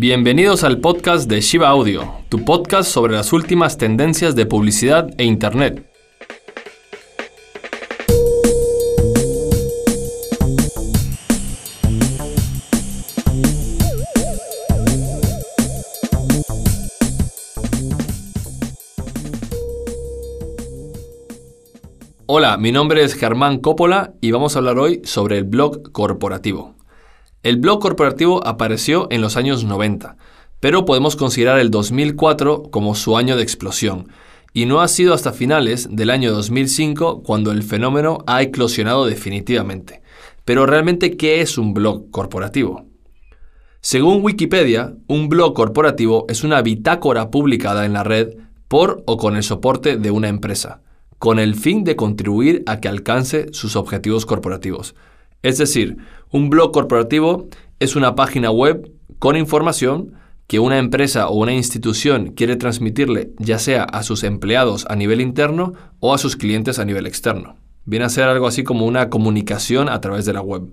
Bienvenidos al podcast de Shiva Audio, tu podcast sobre las últimas tendencias de publicidad e Internet. Hola, mi nombre es Germán Coppola y vamos a hablar hoy sobre el blog corporativo. El blog corporativo apareció en los años 90, pero podemos considerar el 2004 como su año de explosión, y no ha sido hasta finales del año 2005 cuando el fenómeno ha eclosionado definitivamente. Pero realmente, ¿qué es un blog corporativo? Según Wikipedia, un blog corporativo es una bitácora publicada en la red por o con el soporte de una empresa, con el fin de contribuir a que alcance sus objetivos corporativos. Es decir, un blog corporativo es una página web con información que una empresa o una institución quiere transmitirle ya sea a sus empleados a nivel interno o a sus clientes a nivel externo. Viene a ser algo así como una comunicación a través de la web.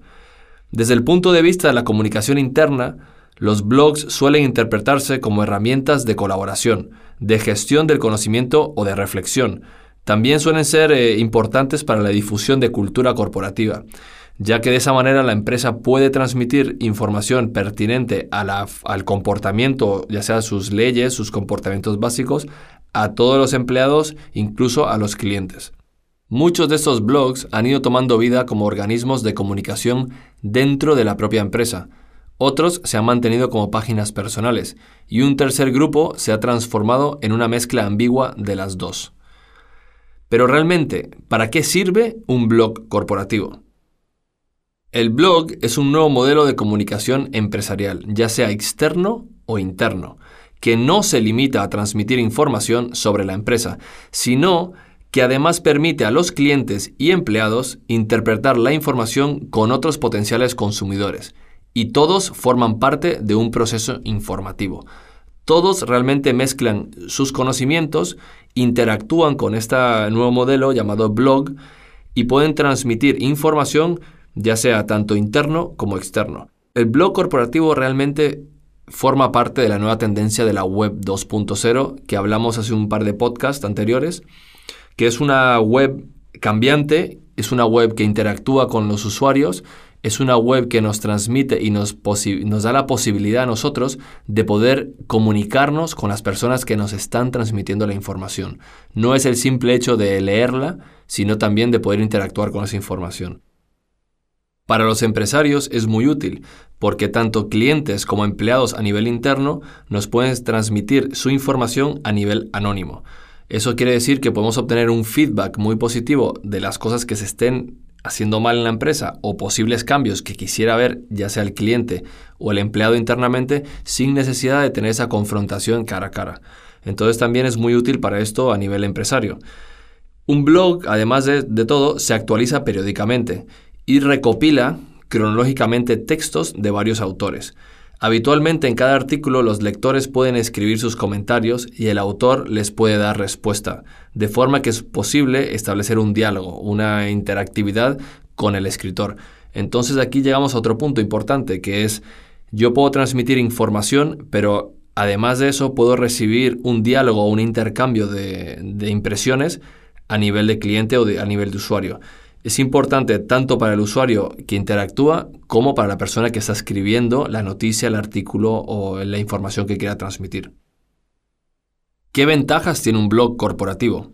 Desde el punto de vista de la comunicación interna, los blogs suelen interpretarse como herramientas de colaboración, de gestión del conocimiento o de reflexión. También suelen ser eh, importantes para la difusión de cultura corporativa ya que de esa manera la empresa puede transmitir información pertinente al comportamiento, ya sea sus leyes, sus comportamientos básicos, a todos los empleados, incluso a los clientes. Muchos de estos blogs han ido tomando vida como organismos de comunicación dentro de la propia empresa. Otros se han mantenido como páginas personales y un tercer grupo se ha transformado en una mezcla ambigua de las dos. Pero realmente, ¿para qué sirve un blog corporativo? El blog es un nuevo modelo de comunicación empresarial, ya sea externo o interno, que no se limita a transmitir información sobre la empresa, sino que además permite a los clientes y empleados interpretar la información con otros potenciales consumidores, y todos forman parte de un proceso informativo. Todos realmente mezclan sus conocimientos, interactúan con este nuevo modelo llamado blog y pueden transmitir información ya sea tanto interno como externo. El blog corporativo realmente forma parte de la nueva tendencia de la web 2.0 que hablamos hace un par de podcasts anteriores, que es una web cambiante, es una web que interactúa con los usuarios, es una web que nos transmite y nos, nos, da la posibilidad a nosotros de poder comunicarnos con las personas que nos están transmitiendo la información. No es el simple hecho de leerla, sino también de poder interactuar con esa información. Para los empresarios es muy útil porque tanto clientes como empleados a nivel interno nos pueden transmitir su información a nivel anónimo. Eso quiere decir que podemos obtener un feedback muy positivo de las cosas que se estén haciendo mal en la empresa o posibles cambios que quisiera ver ya sea el cliente o el empleado internamente sin necesidad de tener esa confrontación cara a cara. Entonces también es muy útil para esto a nivel empresario. Un blog, además de, de todo, se actualiza periódicamente y recopila cronológicamente textos de varios autores. Habitualmente en cada artículo los lectores pueden escribir sus comentarios y el autor les puede dar respuesta, de forma que es posible establecer un diálogo, una interactividad con el escritor. Entonces aquí llegamos a otro punto importante, que es yo puedo transmitir información, pero además de eso puedo recibir un diálogo un intercambio de, de impresiones a nivel de cliente o a nivel de usuario es importante tanto para el usuario que interactúa como para la persona que está escribiendo la noticia, el artículo o la información que quiera transmitir. ¿Qué ventajas tiene un blog corporativo?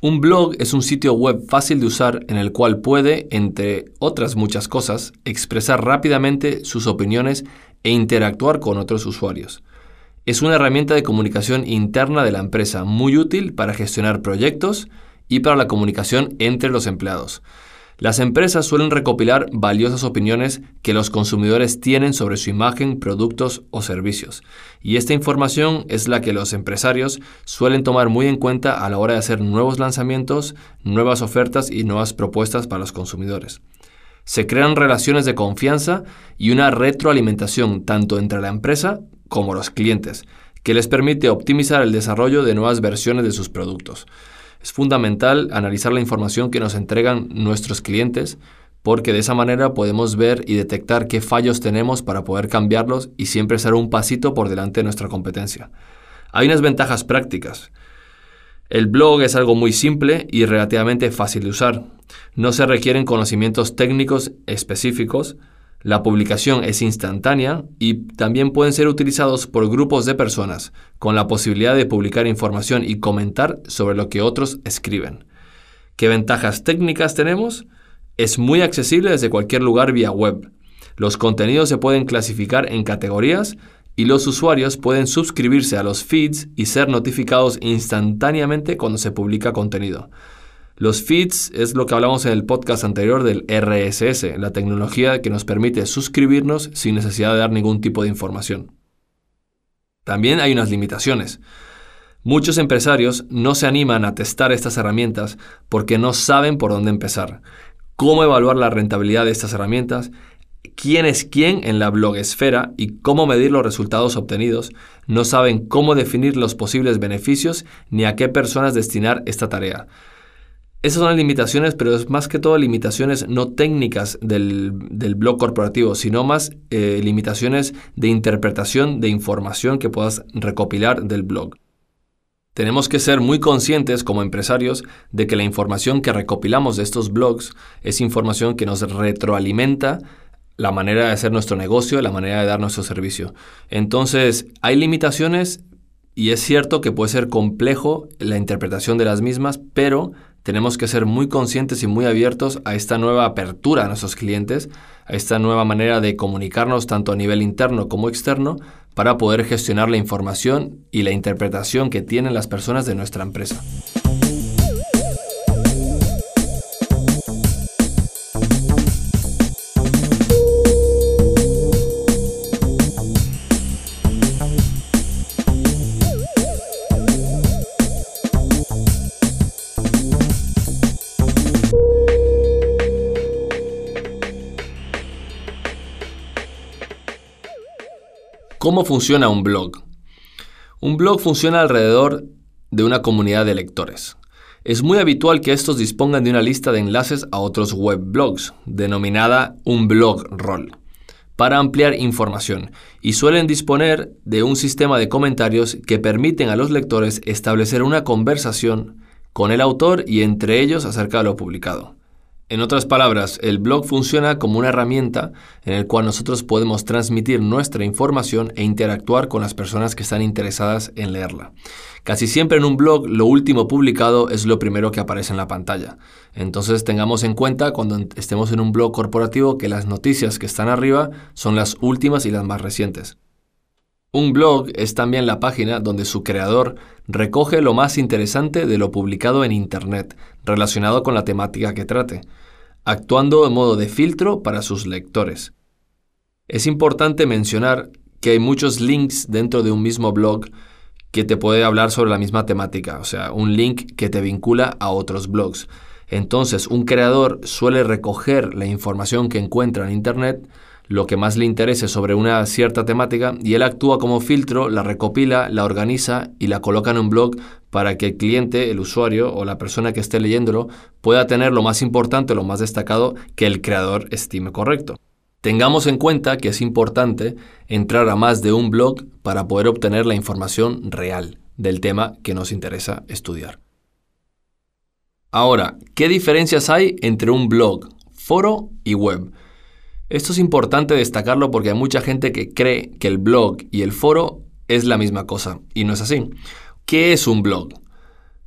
Un blog es un sitio web fácil de usar en el cual puede, entre otras muchas cosas, expresar rápidamente sus opiniones e interactuar con otros usuarios. Es una herramienta de comunicación interna de la empresa muy útil para gestionar proyectos y para la comunicación entre los empleados. Las empresas suelen recopilar valiosas opiniones que los consumidores tienen sobre su imagen, productos o servicios, y esta información es la que los empresarios suelen tomar muy en cuenta a la hora de hacer nuevos lanzamientos, nuevas ofertas y nuevas propuestas para los consumidores. Se crean relaciones de confianza y una retroalimentación tanto entre la empresa como los clientes, que les permite optimizar el desarrollo de nuevas versiones de sus productos. Es fundamental analizar la información que nos entregan nuestros clientes porque de esa manera podemos ver y detectar qué fallos tenemos para poder cambiarlos y siempre ser un pasito por delante de nuestra competencia. Hay unas ventajas prácticas. El blog es algo muy simple y relativamente fácil de usar. No se requieren conocimientos técnicos específicos, la publicación es instantánea y también pueden ser utilizados por grupos de personas, con la posibilidad de publicar información y comentar sobre lo que otros escriben. ¿Qué ventajas técnicas tenemos? Es muy accesible desde cualquier lugar vía web. Los contenidos se pueden clasificar en categorías y los usuarios pueden suscribirse a los feeds y ser notificados instantáneamente cuando se publica contenido. Los feeds es lo que hablamos en el podcast anterior del RSS, la tecnología que nos permite suscribirnos sin necesidad de dar ningún tipo de información. También hay unas limitaciones. Muchos empresarios no se animan a testar estas herramientas porque no saben por dónde empezar, cómo evaluar la rentabilidad de estas herramientas, quién es quién en la blogesfera y cómo medir los resultados obtenidos, no saben cómo definir los posibles beneficios ni a qué personas destinar esta tarea. Esas son las limitaciones, pero es más que todo limitaciones no técnicas del, blog corporativo, sino más eh, limitaciones de interpretación de información que puedas recopilar del blog. Tenemos que ser muy conscientes como empresarios de que la información que recopilamos de estos blogs es información que nos retroalimenta la manera de hacer nuestro negocio, la manera de dar nuestro servicio. Entonces, hay limitaciones y es cierto que puede ser complejo la interpretación de las mismas, pero tenemos que ser muy conscientes y muy abiertos a esta nueva apertura a nuestros clientes, a esta nueva manera de comunicarnos tanto a nivel interno como externo para poder gestionar la información y la interpretación que tienen las personas de nuestra empresa. ¿Cómo funciona un blog? Un blog funciona alrededor de una comunidad de lectores. Es muy habitual que estos dispongan de una lista de enlaces a otros weblogs, denominada un blog roll, para ampliar información, y suelen disponer de un sistema de comentarios que permiten a los lectores establecer una conversación con el autor y entre ellos acerca de lo publicado. En otras palabras, el blog funciona como una herramienta en la cual nosotros podemos transmitir nuestra información e interactuar con las personas que están interesadas en leerla. Casi siempre en un blog lo último publicado es lo primero que aparece en la pantalla. Entonces tengamos en cuenta cuando estemos en un blog corporativo que las noticias que están arriba son las últimas y las más recientes. Un blog es también la página donde su creador recoge lo más interesante de lo publicado en Internet relacionado con la temática que trate, actuando en modo de filtro para sus lectores. Es importante mencionar que hay muchos links dentro de un mismo blog que te puede hablar sobre la misma temática, o sea, un link que te vincula a otros blogs. Entonces, un creador suele recoger la información que encuentra en Internet, lo que más le interese sobre una cierta temática y él actúa como filtro, la recopila, la organiza y la coloca en un blog para que el cliente, el usuario o la persona que esté leyéndolo pueda tener lo más importante, lo más destacado que el creador estime correcto. Tengamos en cuenta que es importante entrar a más de un blog para poder obtener la información real del tema que nos interesa estudiar. Ahora, ¿qué diferencias hay entre un blog, foro y web? Esto es importante destacarlo porque hay mucha gente que cree que el blog y el foro es la misma cosa, y no es así. ¿Qué es un blog?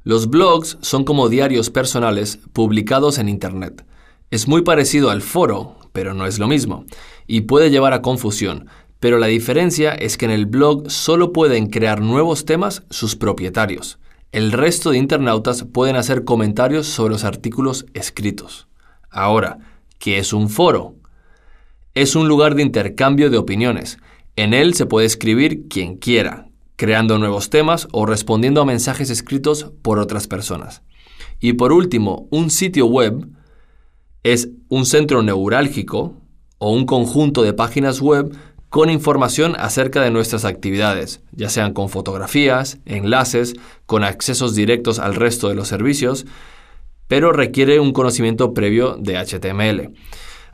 Los blogs son como diarios personales publicados en Internet. Es muy parecido al foro, pero no es lo mismo, y puede llevar a confusión, pero la diferencia es que en el blog solo pueden crear nuevos temas sus propietarios. El resto de internautas pueden hacer comentarios sobre los artículos escritos. Ahora, ¿qué es un foro? Es un lugar de intercambio de opiniones. En él se puede escribir quien quiera, creando nuevos temas o respondiendo a mensajes escritos por otras personas. Y por último, un sitio web es un centro neurálgico o un conjunto de páginas web con información acerca de nuestras actividades, ya sean con fotografías, enlaces, con accesos directos al resto de los servicios, pero requiere un conocimiento previo de HTML.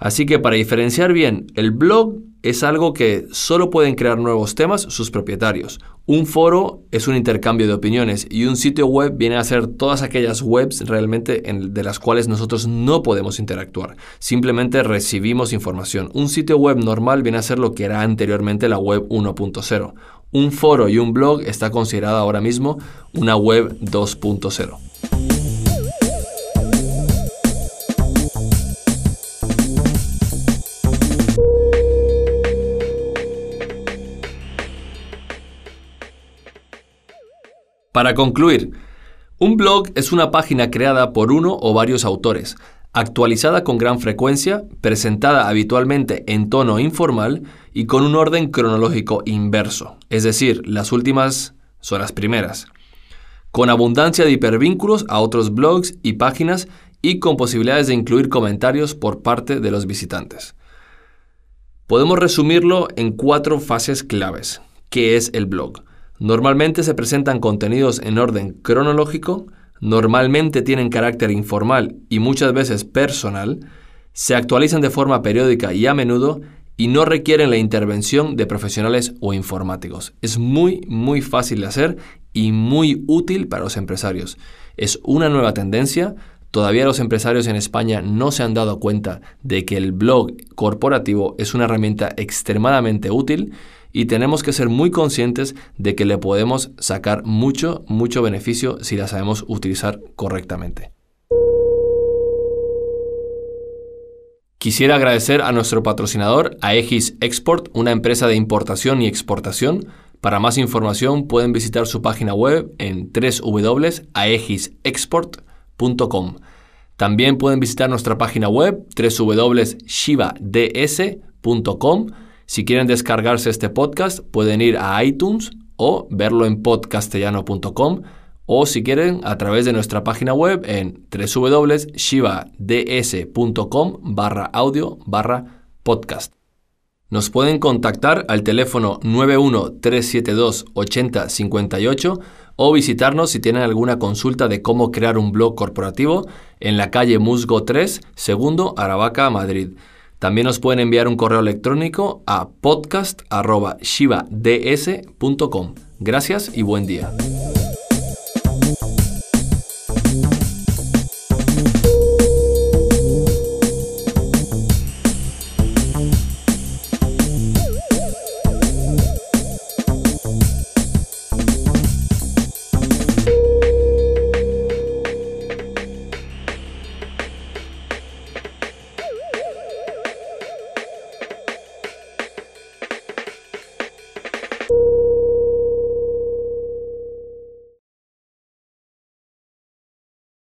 Así que para diferenciar bien, el blog es algo que solo pueden crear nuevos temas sus propietarios. Un foro es un intercambio de opiniones y un sitio web viene a ser todas aquellas webs realmente de las cuales nosotros no podemos interactuar. Simplemente recibimos información. Un sitio web normal viene a ser lo que era anteriormente la web 1.0. Un foro y un blog está considerado ahora mismo una web 2.0. Para concluir, un blog es una página creada por uno o varios autores, actualizada con gran frecuencia, presentada habitualmente en tono informal y con un orden cronológico inverso, es decir, las últimas son las primeras, con abundancia de hipervínculos a otros blogs y páginas y con posibilidades de incluir comentarios por parte de los visitantes. Podemos resumirlo en cuatro fases claves. ¿Qué es el blog? Normalmente se presentan contenidos en orden cronológico, normalmente tienen carácter informal y muchas veces personal, se actualizan de forma periódica y a menudo y no requieren la intervención de profesionales o informáticos. Es muy, muy fácil de hacer y muy útil para los empresarios. Es una nueva tendencia. Todavía los empresarios en España no se han dado cuenta de que el blog corporativo es una herramienta extremadamente útil y tenemos que ser muy conscientes de que le podemos sacar mucho, mucho beneficio si la sabemos utilizar correctamente. Quisiera agradecer a nuestro patrocinador, Aegis Export, una empresa de importación y exportación. Para más información pueden visitar su página web en www.aegisexport.com. También pueden visitar nuestra página web www.shivads.com si quieren descargarse este podcast, pueden ir a iTunes o verlo en podcastellano.com o si quieren a través de nuestra página web en www.shivads.com barra audio barra podcast. Nos pueden contactar al teléfono 913728058 o visitarnos si tienen alguna consulta de cómo crear un blog corporativo en la calle Musgo 3, segundo, Aravaca, Madrid. También nos pueden enviar un correo electrónico a podcast.shivads.com. Gracias y buen día.